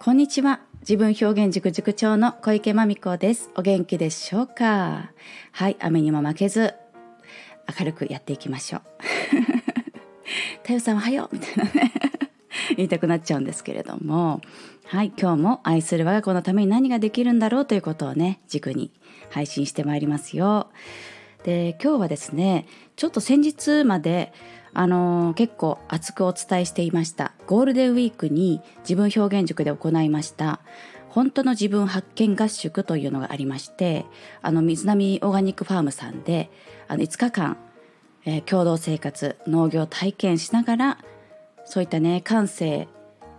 こんにちは。自分表現塾塾長の小池真美子です。お元気でしょうか？はい、雨にも負けず、明るくやっていきましょう。太陽さんおはようみたいなね。言いたくなっちゃうんですけれども、はい、今日も愛する我が子のために何ができるんだろうということをね、軸に配信してまいりますよ。で、今日はですね、ちょっと先日まであのー結構熱くお伝えしていました。ゴールデンウィークに自分表現塾で行いました。本当の自分発見合宿というのがありましてあの水波オーガニックファームさんであの5日間、えー共同生活農業体験しながらそういったね感性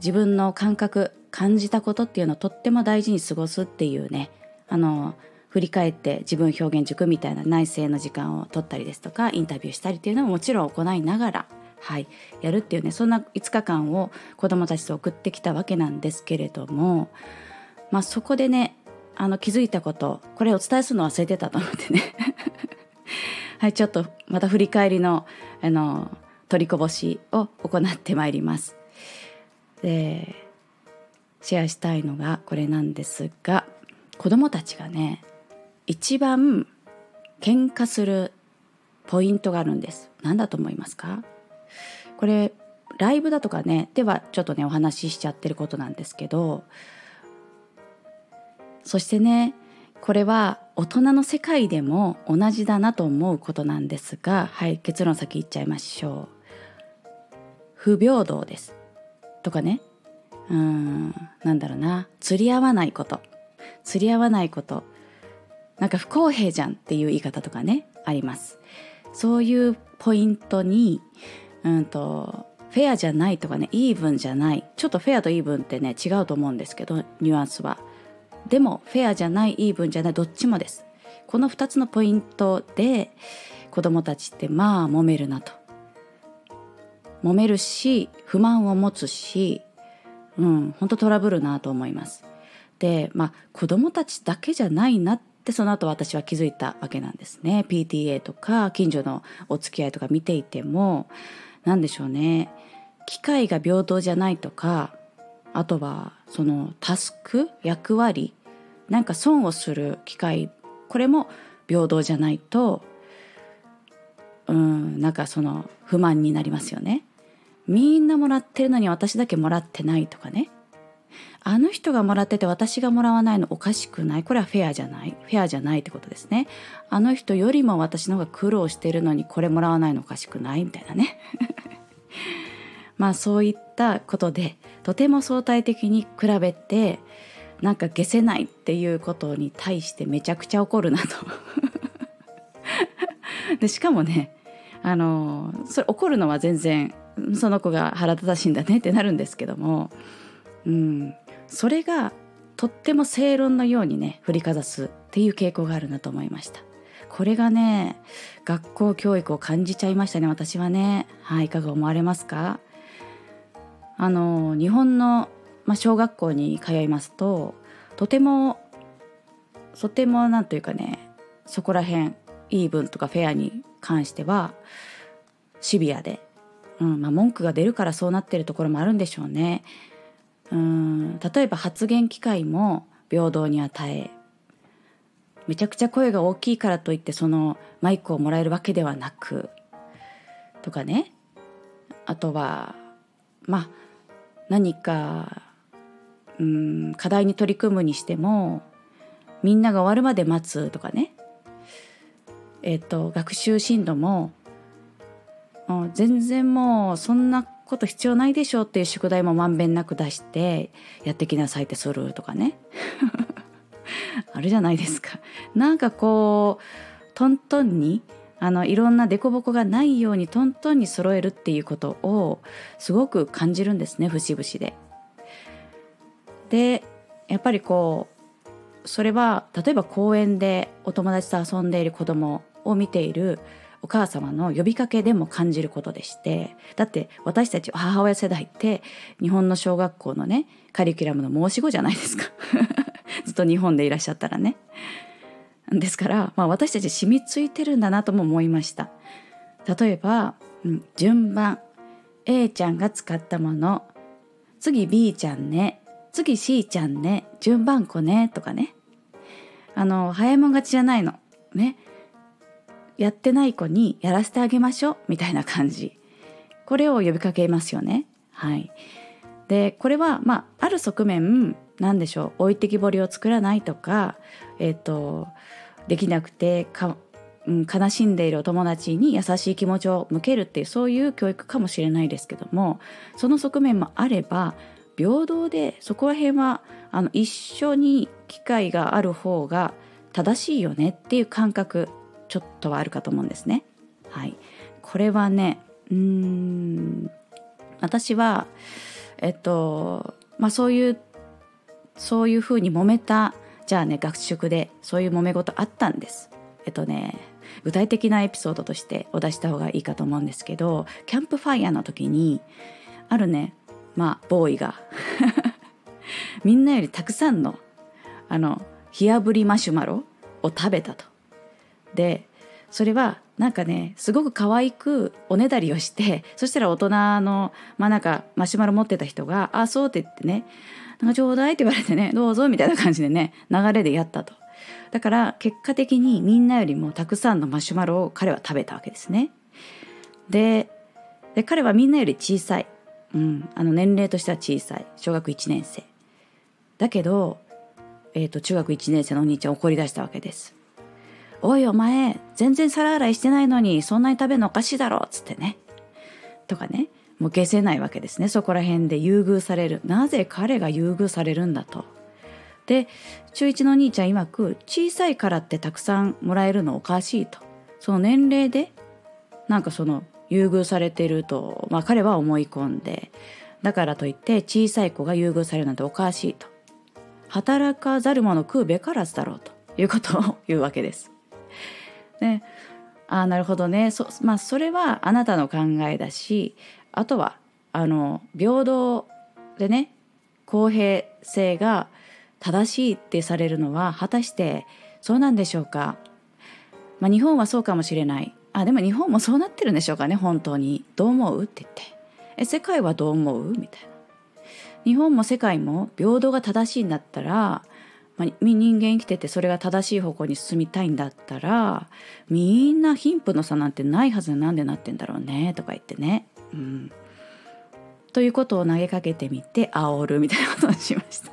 自分の感覚感じたことっていうのをとっても大事に過ごすっていうねあの振り返って自分表現塾みたいな内省の時間を取ったりですとかインタビューしたりっていうのももちろん行いながら、はい、やるっていうねそんな5日間を子どもたちと送ってきたわけなんですけれども、まあ、そこでねあの気づいたことこれお伝えするの忘れてたと思ってね はいちょっとまた振り返りのあの取りこぼしを行ってまいります。でシェアしたいのがこれなんですが子どもたちがね一番喧嘩するポイントがあるんです。何だと思いますか？これライブだとかねではちょっとねお話ししちゃってることなんですけどそしてねこれは大人の世界でも同じだなと思うことなんですがはい結論先言っちゃいましょう。不平等です。とかね。うーんなんだろうな。釣り合わないこと。釣り合わないこと。なんか不公平じゃんっていう言い方とかねあります。そういうポイントにうんとフェアじゃないとかねイーブンじゃない。ちょっとフェアとイーブンってね違うと思うんですけどニュアンスは。でもフェアじゃないイーブンじゃないどっちもです。この2つのポイントで子供たちってまあ揉めるなと。揉めるし不満を持つしうん本当トラブルなと思います。でまあ子供たちだけじゃないなってでその後私は気づいたわけなんですね。PTA とか近所のお付き合いとか見ていても何でしょうね。機会が平等じゃないとかあとはそのタスク役割なんか損をする機会これも平等じゃないとうんなんかその不満になりますよね。みんなもらってるのに私だけもらってないとかね。あの人がもらってて私がもらわないのおかしくない？これはフェアじゃない？フェアじゃないってことですね。あの人よりも私の方が苦労してるのにこれもらわないのおかしくない？みたいなね。まあそういったことでとても相対的に比べてなんか消せないっていうことに対してめちゃくちゃ怒るなと。でしかもねあのそれ怒るのは全然その子が腹立たしいんだねってなるんですけども、うん、それがとっても正論のようにね振りかざすっていう傾向があるなと思いました。これがね学校教育を感じちゃいましたね私はねはいいかが思われますか？あの日本の、ま、小学校に通いますととてもとてもなんというかねそこら辺イーブンとかフェアに関してはシビアで、うんまあ、文句が出るからそうなってるところもあるんでしょうね。うん。例えば発言機会も平等に与えめちゃくちゃ声が大きいからといってそのマイクをもらえるわけではなくとかね。あとはまあ何かうん課題に取り組むにしてもみんなが終わるまで待つとかね。えっ、と学習進度も全然もうそんなこと必要ないでしょうっていう宿題もまんべんなく出してやってきなさいってするとかね あるじゃないですか。なんかこうトントンにあのいろんな凸凹がないようにトントンに揃えるっていうことをすごく感じるんですね節々で。でやっぱりこうそれは例えば公園でお友達と遊んでいる子供を見ているお母様の呼びかけでも感じることでしてだって私たち母親世代って日本の小学校のねカリキュラムの申し子じゃないですか。ずっと日本でいらっしゃったらね。ですから、まあ、私たち染みついてるんだなとも思いました。例えば、うん、順番。A ちゃんが使ったもの。次 B ちゃんね。次しーちゃんね。順番子ね。とかね。あの早いもん勝ちじゃないの。ね。やってない子にやらせてあげましょうみたいな感じ。これを呼びかけますよね。はい。でこれはまあある側面何でしょう。置いてきぼりを作らないとかえっ、ー、とできなくてか、うん、悲しんでいるお友達に優しい気持ちを向けるっていうそういう教育かもしれないですけどもその側面もあれば平等でそこら辺はあの一緒に機会がある方が正しいよねっていう感覚ちょっとはあるかと思うんですね。はい、これはねうーん私はえっとまあそういうそういうふうに揉めたじゃあね学食でそういう揉め事あったんです。えっとね具体的なエピソードとしてお出した方がいいかと思うんですけどキャンプファイヤーの時にあるねまあボーイが みんなよりたくさんのあの火あぶりマシュマロを食べたと。でそれはなんかねすごく可愛くおねだりをしてそしたら大人のまあなんかマシュマロ持ってた人が「あそう」って言ってね「なんかちょうだい」って言われてね「どうぞ」みたいな感じでね流れでやったと。だから結果的にみんなよりもたくさんのマシュマロを彼は食べたわけですね。で彼はみんなより小さい、うん、あの年齢としては小さい小学1年生だけど、えーと、中学1年生のお兄ちゃん怒り出したわけです。おいお前全然皿洗いしてないのにそんなに食べるのおかしいだろっつってね。とかね。もう消せないわけですね。そこら辺で優遇される。なぜ彼が優遇されるんだと。で中1の兄ちゃん曰く小さいからってたくさんもらえるのおかしいと。その年齢でなんかその優遇されてると、まあ、彼は思い込んでだからといって小さい子が優遇されるなんておかしいと。働かざる者食うべからずだろうと。いうことを言うわけです。ね、ああなるほどね。そ,、まあ、それはあなたの考えだしあとはあの平等でね公平性が正しいってされるのは果たしてそうなんでしょうか、まあ、日本はそうかもしれない。あでも日本もそうなってるんでしょうかね本当に。どう思うって言って。え世界はどう思う？みたいな。日本も世界も平等が正しいんだったらまあ、人間生きててそれが正しい方向に進みたいんだったらみんな貧富の差なんてないはずなんでなってんだろうねとか言ってね。うん、ということを投げかけてみて煽るみたいなことをしました。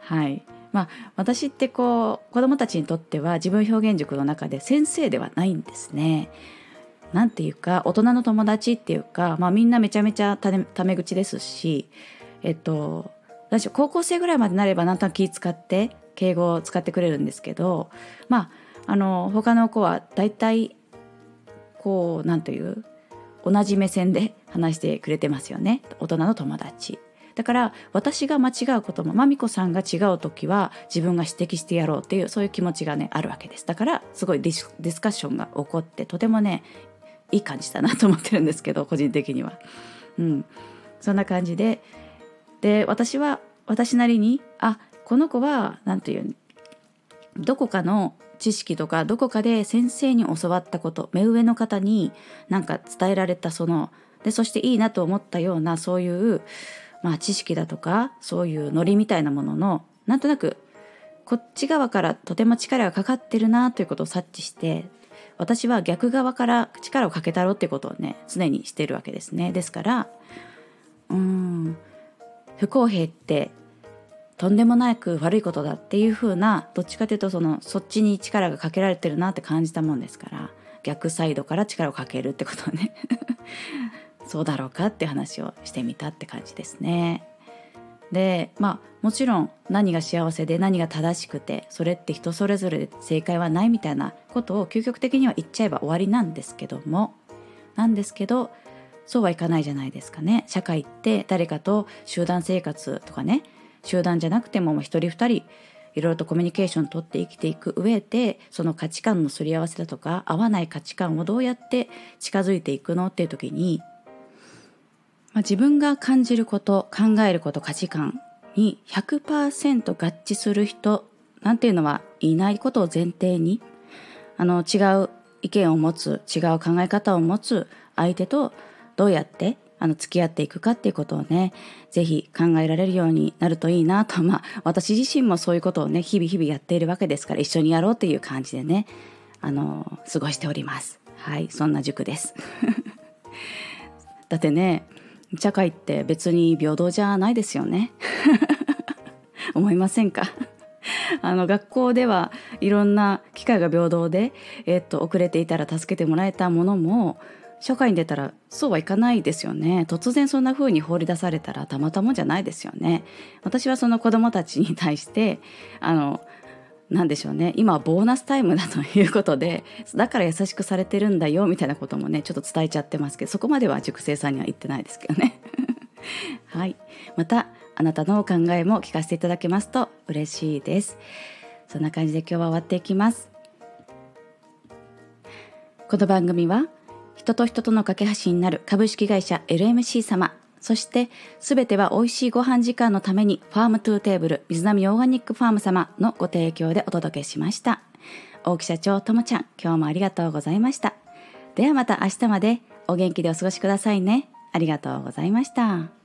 はいまあ、私ってこう子どもたちにとっては自分表現塾の中で先生ではないんですね。なんていうか大人の友達っていうか、まあ、みんなめちゃめちゃタメ口ですし、えっと、私高校生ぐらいまでなればなんとなく気使って敬語を使ってくれるんですけどまああの他の子は大体こうなんという同じ目線で 話してくれてますよね大人の友達。だから私が間違うこともまみこさんが違う時は自分が指摘してやろうっていうそういう気持ちがねあるわけですだからすごいディスディスカッションが起こってとてもねいい感じだなと思ってるんですけど個人的には。うん、そんな感じでで私は私なりにあこの子は何て言うどこかの知識とかどこかで先生に教わったこと目上の方に何か伝えられたそのでそしていいなと思ったようなそういう、まあ、知識だとかそういうノリみたいなもののなんとなくこっち側からとても力がかかってるなということを察知して私は逆側から力をかけたろうっていうことをね常にしてるわけですね。ですからうん不公平ってとんでもなく悪いことだっていう風などっちかというとそのそっちに力がかけられてるなって感じたもんですから逆サイドから力をかけるってことね そうだろうかって話をしてみたって感じですね。でまあもちろん何が幸せで何が正しくてそれって人それぞれで正解はないみたいなことを究極的には言っちゃえば終わりなんですけどもなんですけどそうはいかないじゃないですかね。社会って誰かと集団生活とかね。集団じゃなくても一人二人いろいろとコミュニケーションをとって生きていく上でその価値観のすり合わせだとか合わない価値観をどうやって近づいていくのっていう時に、まあ、自分が感じること考えること価値観に100%合致する人なんていうのはいないことを前提にあの違う意見を持つ違う考え方を持つ相手とどうやってあの付き合っていくかっていうことをね是非考えられるようになるといいなと。まあ私自身もそういうことをね日々日々やっているわけですから一緒にやろうっていう感じでねあの過ごしております。はいそんな塾です。だってね社会って別に平等じゃないですよね。思いませんか？あの学校ではいろんな機会が平等で、えっと、遅れていたら助けてもらえたものも社会に出たらそうはいかないですよね。突然そんな風に放り出されたらたまたまじゃないですよね。私はその子供たちに対してあの何でしょうね。今はボーナスタイムだということでだから優しくされてるんだよみたいなこともねちょっと伝えちゃってますけどそこまでは塾生さんには言ってないですけどね。はい。またあなたのお考えも聞かせていただけますと嬉しいです。そんな感じで今日は終わっていきます。この番組は人と人との架け橋になる株式会社 LMC 様。そしてすべては美味しいご飯時間のためにファームトゥーテーブル水波オーガニックファーム様のご提供でお届けしました。大木社長ともちゃん今日もありがとうございました。ではまた明日までお元気でお過ごしくださいね。ありがとうございました。